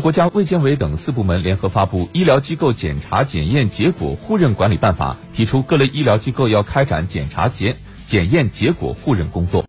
国家卫健委等四部门联合发布《医疗机构检查检验结果互认管理办法》，提出各类医疗机构要开展检查检检验结果互认工作。